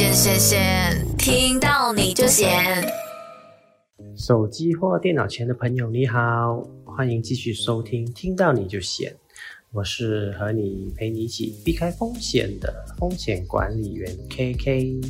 闲闲闲，听到你就闲。手机或电脑前的朋友，你好，欢迎继续收听，听到你就闲。我是和你陪你一起避开风险的风险管理员 KK。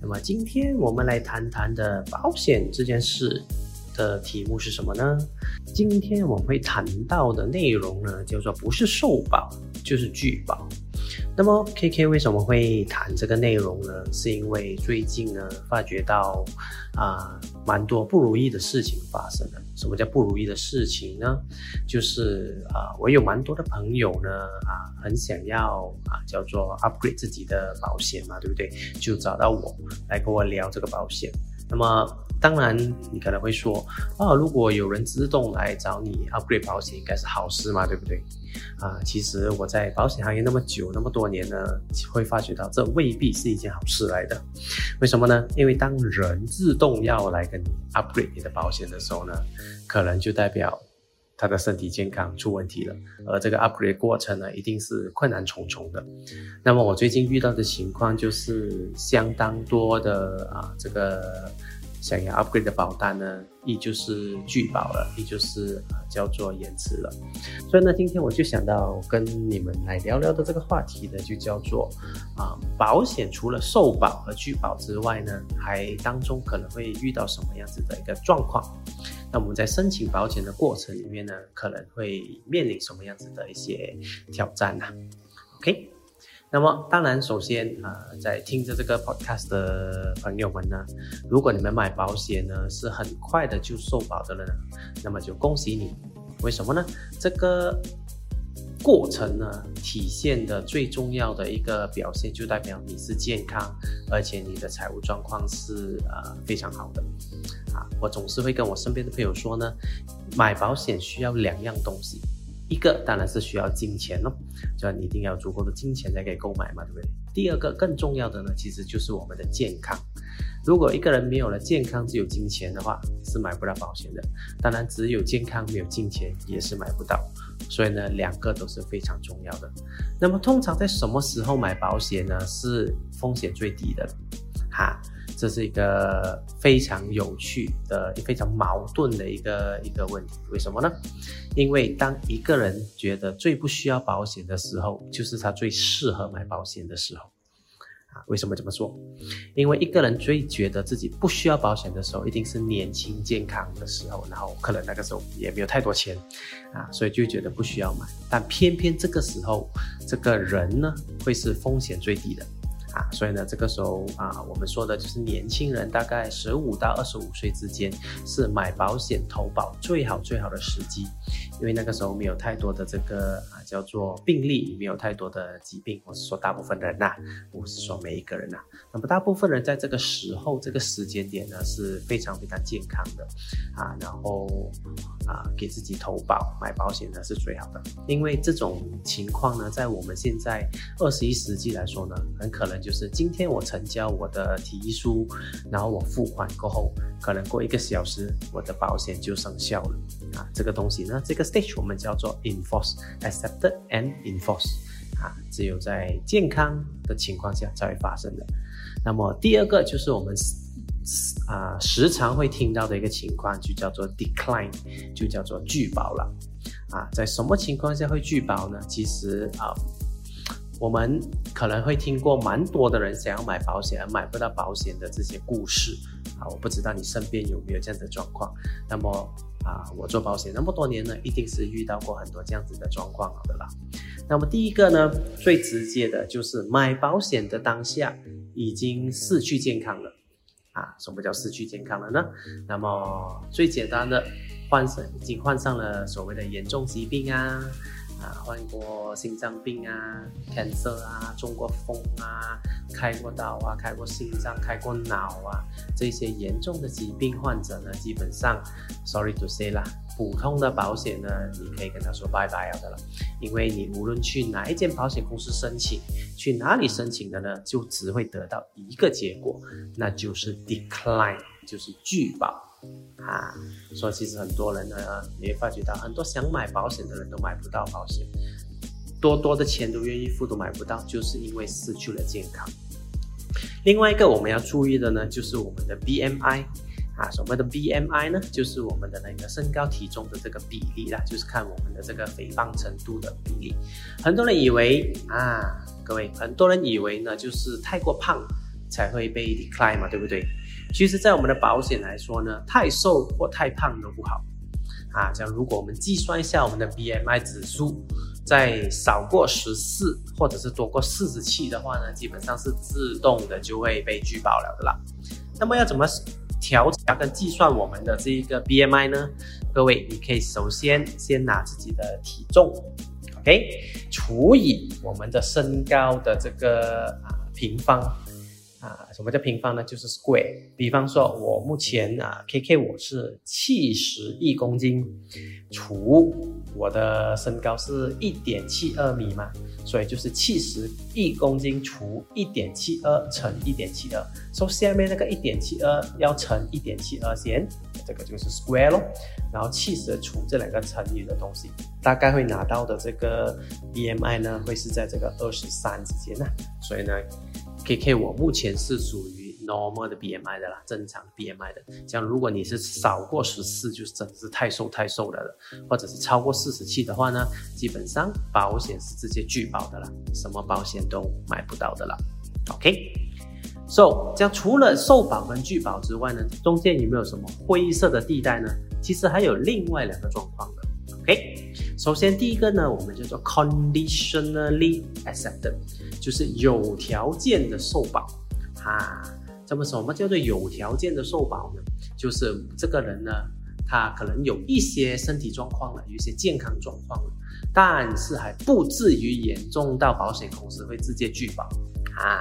那么今天我们来谈谈的保险这件事的题目是什么呢？今天我们会谈到的内容呢，叫做不是受保就是拒保。那么 K K 为什么会谈这个内容呢？是因为最近呢，发觉到啊，蛮多不如意的事情发生了。什么叫不如意的事情呢？就是啊，我有蛮多的朋友呢，啊，很想要啊，叫做 upgrade 自己的保险嘛，对不对？就找到我来跟我聊这个保险。那么当然，你可能会说，啊，如果有人自动来找你 upgrade 保险，应该是好事嘛，对不对？啊，其实我在保险行业那么久，那么多年呢，会发觉到这未必是一件好事来的。为什么呢？因为当人自动要来跟你 upgrade 你的保险的时候呢，可能就代表他的身体健康出问题了，而这个 upgrade 过程呢，一定是困难重重的。那么我最近遇到的情况就是相当多的啊，这个。想要 upgrade 的保单呢，依旧是拒保了，依旧是啊叫做延迟了。所以呢，今天我就想到跟你们来聊聊的这个话题呢，就叫做啊保险除了受保和拒保之外呢，还当中可能会遇到什么样子的一个状况？那我们在申请保险的过程里面呢，可能会面临什么样子的一些挑战呢？OK。那么，当然，首先啊，在听着这个 podcast 的朋友们呢，如果你们买保险呢，是很快的就受保的了呢，那么就恭喜你。为什么呢？这个过程呢，体现的最重要的一个表现，就代表你是健康，而且你的财务状况是呃非常好的。啊，我总是会跟我身边的朋友说呢，买保险需要两样东西。一个当然是需要金钱咯，就你一定要足够的金钱才可以购买嘛，对不对？第二个更重要的呢，其实就是我们的健康。如果一个人没有了健康，只有金钱的话，是买不到保险的。当然，只有健康没有金钱也是买不到。所以呢，两个都是非常重要的。那么，通常在什么时候买保险呢？是风险最低的，哈。这是一个非常有趣的、非常矛盾的一个一个问题。为什么呢？因为当一个人觉得最不需要保险的时候，就是他最适合买保险的时候。啊，为什么这么说？因为一个人最觉得自己不需要保险的时候，一定是年轻健康的时候，然后可能那个时候也没有太多钱，啊，所以就觉得不需要买。但偏偏这个时候，这个人呢，会是风险最低的。啊，所以呢，这个时候啊，我们说的就是年轻人，大概十五到二十五岁之间是买保险投保最好最好的时机，因为那个时候没有太多的这个叫做病例，没有太多的疾病。我是说大部分人呐，不是说每一个人呐。那么大部分人在这个时候这个时间点呢是非常非常健康的啊，然后啊给自己投保买保险呢是最好的，因为这种情况呢，在我们现在二十一世纪来说呢，很可能。就是今天我成交我的提议书，然后我付款过后，可能过一个小时，我的保险就生效了啊。这个东西呢，这个 stage 我们叫做 enforce accept enforce，accepted and enforce 啊，只有在健康的情况下才会发生的。那么第二个就是我们啊时常会听到的一个情况，就叫做 decline，就叫做拒保了啊。在什么情况下会拒保呢？其实啊。我们可能会听过蛮多的人想要买保险而买不到保险的这些故事啊，我不知道你身边有没有这样的状况。那么啊，我做保险那么多年呢，一定是遇到过很多这样子的状况的啦。那么第一个呢，最直接的就是买保险的当下已经失去健康了啊。什么叫失去健康了呢？那么最简单的，患上已经患上了所谓的严重疾病啊。啊，患过心脏病啊，cancer 啊，中过风啊，开过刀啊，开过心脏，开过脑啊，这些严重的疾病患者呢，基本上，sorry to say 啦，普通的保险呢，你可以跟他说拜拜了的了，因为你无论去哪一间保险公司申请，去哪里申请的呢，就只会得到一个结果，那就是 decline，就是拒保。啊，所以其实很多人呢，你会发觉到很多想买保险的人都买不到保险，多多的钱都愿意付都买不到，就是因为失去了健康。另外一个我们要注意的呢，就是我们的 BMI 啊，什么的 BMI 呢？就是我们的那个身高体重的这个比例啦，就是看我们的这个肥胖程度的比例。很多人以为啊，各位，很多人以为呢，就是太过胖才会被 decline 嘛，对不对？其实，在我们的保险来说呢，太瘦或太胖都不好啊。像，如果我们计算一下我们的 BMI 指数，在少过十四或者是多过四十七的话呢，基本上是自动的就会被拒保了的啦。那么要怎么调查跟计算我们的这一个 BMI 呢？各位，你可以首先先拿自己的体重，OK，除以我们的身高的这个啊平方。啊，什么叫平方呢？就是 square。比方说，我目前啊，K K 我是七十亿公斤，除我的身高是一点七二米嘛，所以就是七十亿公斤除一点七二乘一点七二，所以下面那个一点七二要乘一点七二先，这个就是 square 咯。然后七十除这两个乘以的东西，大概会拿到的这个 B M I 呢，会是在这个二十三之间呢，所以呢。K K，我目前是属于 normal 的 B M I 的啦，正常 B M I 的。像如果你是少过十四，就是真的是太瘦太瘦了了，或者是超过四十七的话呢，基本上保险是直接拒保的啦，什么保险都买不到的啦。OK，So，这样除了受保跟拒保之外呢，中间有没有什么灰色的地带呢？其实还有另外两个状况的。OK，首先第一个呢，我们叫做 conditionally accepted，就是有条件的受保啊。这么什么叫做有条件的受保呢？就是这个人呢，他可能有一些身体状况了，有一些健康状况了，但是还不至于严重到保险公司会直接拒保啊。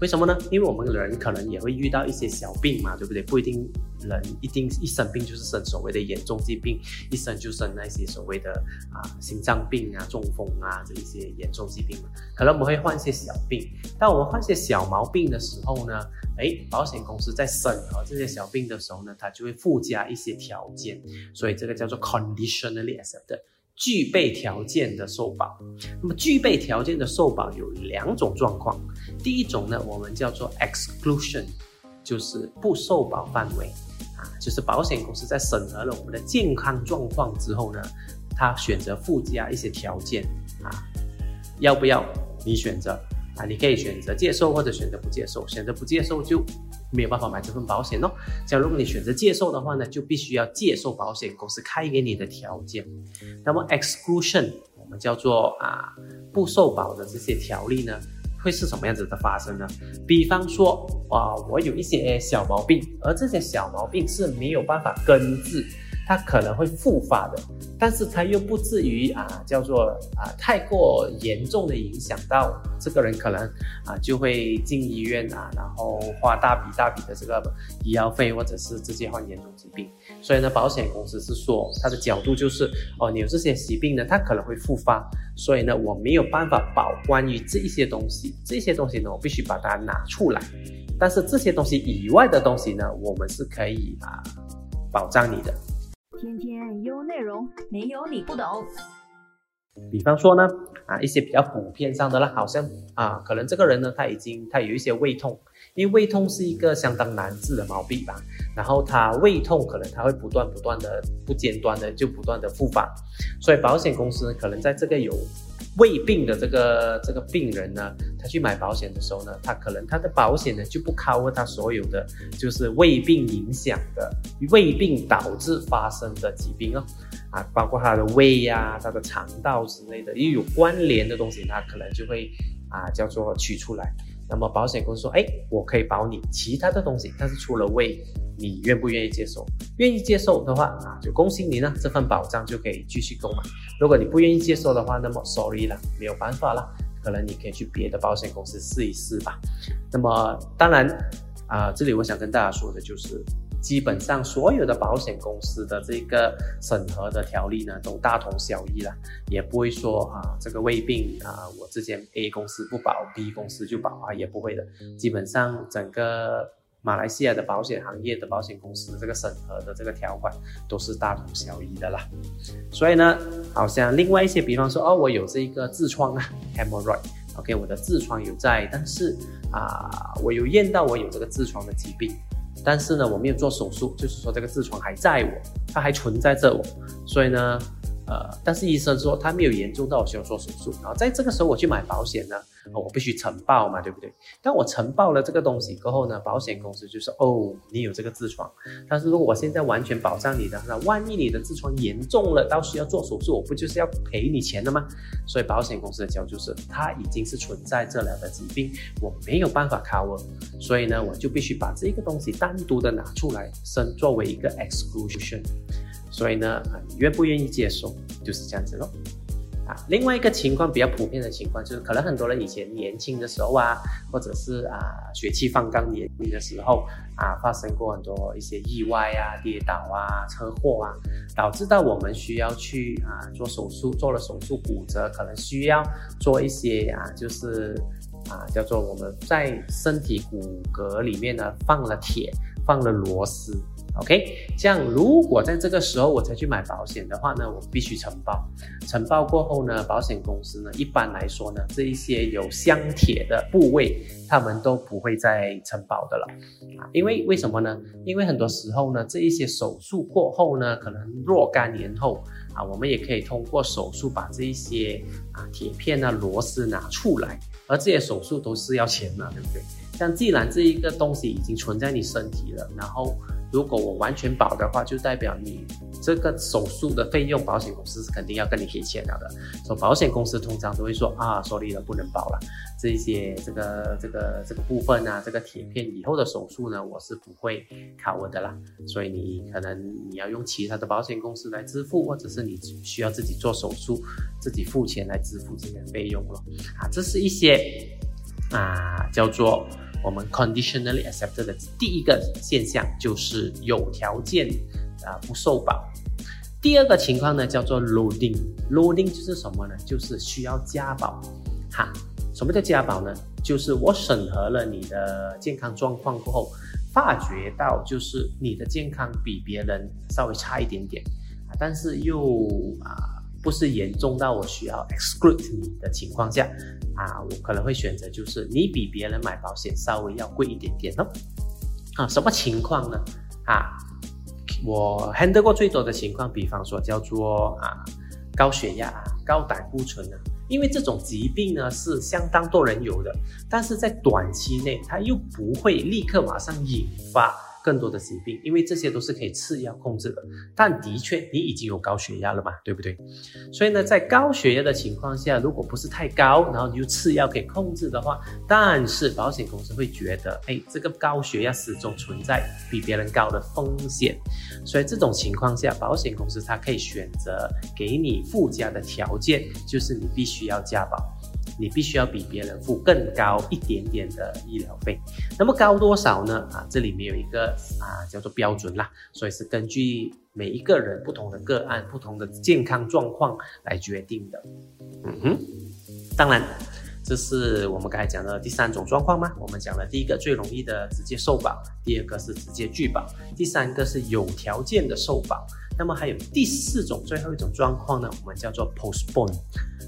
为什么呢？因为我们人可能也会遇到一些小病嘛，对不对？不一定人一定一生病就是生所谓的严重疾病，一生就生那些所谓的啊心脏病啊、中风啊这一些严重疾病嘛。可能我们会患一些小病，当我们患一些小毛病的时候呢，哎，保险公司在审核这些小病的时候呢，它就会附加一些条件，所以这个叫做 conditionally accepted。具备条件的受保，那么具备条件的受保有两种状况。第一种呢，我们叫做 exclusion，就是不受保范围啊，就是保险公司在审核了我们的健康状况之后呢，他选择附加一些条件啊，要不要你选择啊？你可以选择接受或者选择不接受，选择不接受就。没有办法买这份保险哦。像如果你选择接受的话呢，就必须要接受保险公司开给你的条件。那么 exclusion 我们叫做啊不受保的这些条例呢，会是什么样子的发生呢？比方说啊，我有一些小毛病，而这些小毛病是没有办法根治。它可能会复发的，但是它又不至于啊，叫做啊太过严重的影响到这个人，可能啊就会进医院啊，然后花大笔大笔的这个医药费，或者是直接患严重疾病。所以呢，保险公司是说，它的角度就是哦，你有这些疾病呢，它可能会复发，所以呢，我没有办法保关于这一些东西，这些东西呢，我必须把它拿出来。但是这些东西以外的东西呢，我们是可以啊保障你的。天天有内容，没有你不懂。比方说呢，啊，一些比较普遍上的啦，好像啊，可能这个人呢，他已经他有一些胃痛，因为胃痛是一个相当难治的毛病吧。然后他胃痛可能他会不断不断的不间断的就不断的复发，所以保险公司可能在这个有。胃病的这个这个病人呢，他去买保险的时候呢，他可能他的保险呢就不 cover 他所有的就是胃病影响的胃病导致发生的疾病哦，啊，包括他的胃呀、他的肠道之类的，又有关联的东西，他可能就会啊叫做取出来。那么保险公司说，哎，我可以保你其他的东西，但是除了胃。你愿不愿意接受？愿意接受的话啊，就恭喜你呢，这份保障就可以继续购买。如果你不愿意接受的话，那么 sorry 了，没有办法了，可能你可以去别的保险公司试一试吧。那么当然啊，这里我想跟大家说的就是，基本上所有的保险公司的这个审核的条例呢，都大同小异了，也不会说啊，这个胃病啊，我之前 A 公司不保，B 公司就保啊，也不会的。基本上整个。马来西亚的保险行业的保险公司这个审核的这个条款都是大同小异的啦，所以呢，好像另外一些，比方说哦，我有这一个痔疮啊，hemorrhoid，OK，我的痔疮有在，但是啊，我有验到我有这个痔疮的疾病，但是呢，我没有做手术，就是说这个痔疮还在我，它还存在着我，所以呢。呃，但是医生说他没有严重到需要做手术，然后在这个时候我去买保险呢，我必须承报嘛，对不对？当我承报了这个东西过后呢，保险公司就说哦，你有这个痔疮，但是如果我现在完全保障你的，那万一你的痔疮严重了到需要做手术，我不就是要赔你钱的吗？所以保险公司的角度是，它已经是存在这了的疾病，我没有办法 cover，所以呢，我就必须把这个东西单独的拿出来，生作为一个 exclusion。所以呢，愿不愿意接受，就是这样子咯。啊，另外一个情况比较普遍的情况，就是可能很多人以前年轻的时候啊，或者是啊血气方刚年轻的时候啊，发生过很多一些意外啊、跌倒啊、车祸啊，导致到我们需要去啊做手术，做了手术骨折，可能需要做一些啊，就是啊叫做我们在身体骨骼里面呢放了铁，放了螺丝。OK，这样如果在这个时候我才去买保险的话呢，我必须承保。承保过后呢，保险公司呢一般来说呢，这一些有镶铁的部位，他们都不会再承保的了啊。因为为什么呢？因为很多时候呢，这一些手术过后呢，可能若干年后啊，我们也可以通过手术把这一些啊铁片啊螺丝拿出来，而这些手术都是要钱的，对不对？像既然这一个东西已经存在你身体了，然后。如果我完全保的话，就代表你这个手术的费用，保险公司是肯定要跟你给钱了的。所以保险公司通常都会说啊，sorry 了，不能保了。这一些这个这个这个部分啊，这个铁片以后的手术呢，我是不会 cover 的啦。所以你可能你要用其他的保险公司来支付，或者是你需要自己做手术，自己付钱来支付这些费用了。啊，这是一些啊叫做。我们 conditionally accepted 的第一个现象就是有条件啊不受保。第二个情况呢叫做 loading，loading 就是什么呢？就是需要加保。哈，什么叫加保呢？就是我审核了你的健康状况过后，发觉到就是你的健康比别人稍微差一点点啊，但是又啊。不是严重到我需要 exclude 你的情况下，啊，我可能会选择就是你比别人买保险稍微要贵一点点哦。啊，什么情况呢？啊，我 handle 过最多的情况，比方说叫做啊高血压、高胆固醇啊，因为这种疾病呢是相当多人有的，但是在短期内它又不会立刻马上引发。更多的疾病，因为这些都是可以吃药控制的。但的确，你已经有高血压了嘛，对不对？所以呢，在高血压的情况下，如果不是太高，然后你就吃药可以控制的话，但是保险公司会觉得，哎，这个高血压始终存在比别人高的风险。所以这种情况下，保险公司它可以选择给你附加的条件，就是你必须要加保。你必须要比别人付更高一点点的医疗费，那么高多少呢？啊，这里面有一个啊叫做标准啦，所以是根据每一个人不同的个案、不同的健康状况来决定的。嗯哼，当然，这是我们刚才讲的第三种状况吗？我们讲了第一个最容易的直接受保，第二个是直接拒保，第三个是有条件的受保。那么还有第四种，最后一种状况呢，我们叫做 postpone。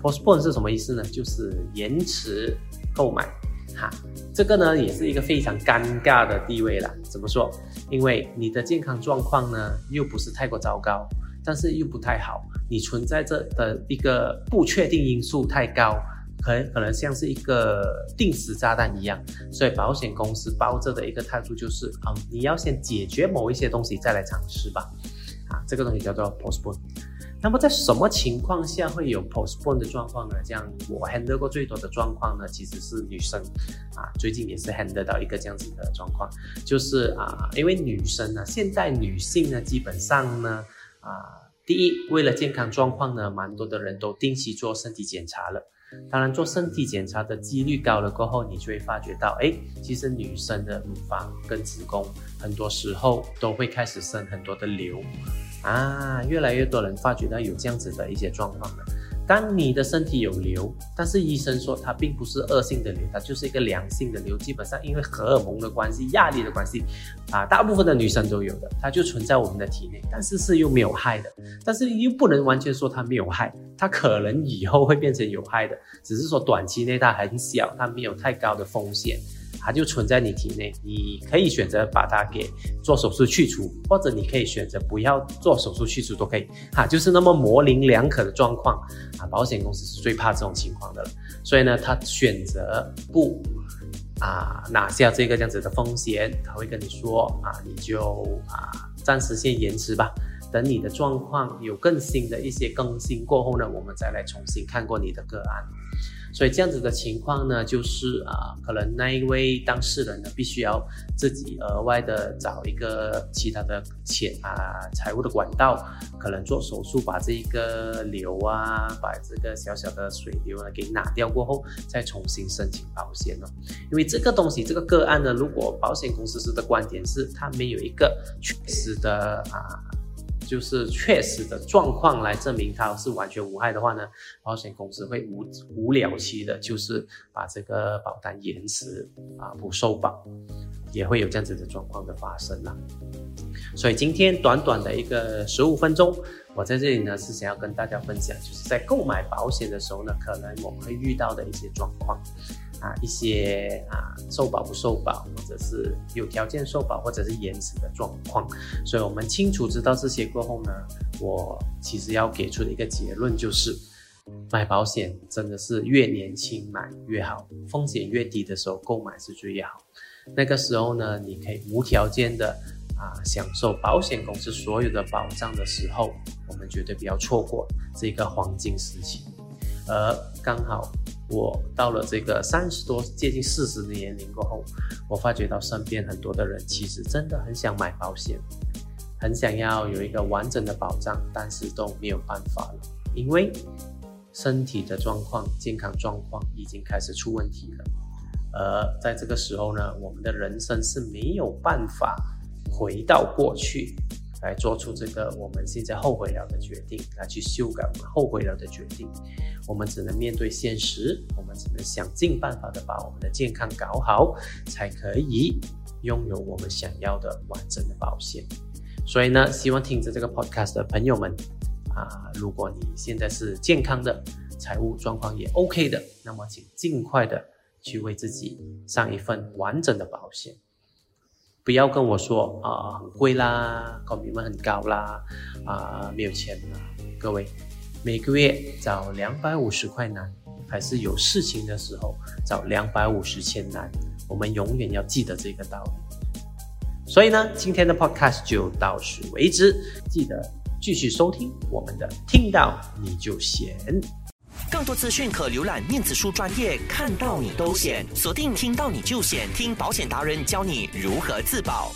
postpone 是什么意思呢？就是延迟购买。哈，这个呢也是一个非常尴尬的地位了。怎么说？因为你的健康状况呢又不是太过糟糕，但是又不太好，你存在着的一个不确定因素太高，可能可能像是一个定时炸弹一样。所以保险公司包着的一个态度就是，嗯，你要先解决某一些东西再来尝试吧。啊，这个东西叫做 postpone。那么在什么情况下会有 postpone 的状况呢？这样我 handle 过最多的状况呢，其实是女生，啊，最近也是 handle 到一个这样子的状况，就是啊，因为女生呢，现在女性呢，基本上呢，啊，第一，为了健康状况呢，蛮多的人都定期做身体检查了。当然，做身体检查的几率高了过后，你就会发觉到，哎，其实女生的乳房跟子宫很多时候都会开始生很多的瘤。啊，越来越多人发觉到有这样子的一些状况了。当你的身体有瘤，但是医生说它并不是恶性的瘤，它就是一个良性的瘤。基本上因为荷尔蒙的关系、压力的关系，啊，大部分的女生都有的，它就存在我们的体内，但是是又没有害的。但是又不能完全说它没有害，它可能以后会变成有害的，只是说短期内它很小，它没有太高的风险。它就存在你体内，你可以选择把它给做手术去除，或者你可以选择不要做手术去除都可以，哈，就是那么模棱两可的状况啊，保险公司是最怕这种情况的了，所以呢，他选择不啊拿下这个这样子的风险，他会跟你说啊，你就啊暂时先延迟吧，等你的状况有更新的一些更新过后呢，我们再来重新看过你的个案。所以这样子的情况呢，就是啊，可能那一位当事人呢，必须要自己额外的找一个其他的钱啊，财务的管道，可能做手术把这一个瘤啊，把这个小小的水流呢给拿掉过后，再重新申请保险哦。因为这个东西，这个个案呢，如果保险公司是的观点是，它没有一个确实的啊。就是确实的状况来证明它是完全无害的话呢，保险公司会无无了期的，就是把这个保单延迟啊不受保，也会有这样子的状况的发生啦。所以今天短短的一个十五分钟，我在这里呢是想要跟大家分享，就是在购买保险的时候呢，可能我们会遇到的一些状况。啊，一些啊受保不受保，或者是有条件受保，或者是延迟的状况，所以我们清楚知道这些过后呢，我其实要给出的一个结论就是，买保险真的是越年轻买越好，风险越低的时候购买是最好。那个时候呢，你可以无条件的啊享受保险公司所有的保障的时候，我们绝对不要错过这个黄金时期，而刚好。我到了这个三十多、接近四十的年龄过后，我发觉到身边很多的人其实真的很想买保险，很想要有一个完整的保障，但是都没有办法了，因为身体的状况、健康状况已经开始出问题了。而在这个时候呢，我们的人生是没有办法回到过去。来做出这个我们现在后悔了的决定，来去修改我们后悔了的决定。我们只能面对现实，我们只能想尽办法的把我们的健康搞好，才可以拥有我们想要的完整的保险。所以呢，希望听着这个 podcast 的朋友们啊，如果你现在是健康的，财务状况也 OK 的，那么请尽快的去为自己上一份完整的保险。不要跟我说啊，很贵啦，高明们很高啦，啊，没有钱啦。各位，每个月找两百五十块难，还是有事情的时候找两百五十千难。我们永远要记得这个道理。所以呢，今天的 podcast 就到此为止，记得继续收听我们的，听到你就闲。更多资讯可浏览念子书专业，看到你都险，锁定听到你就险，听保险达人教你如何自保。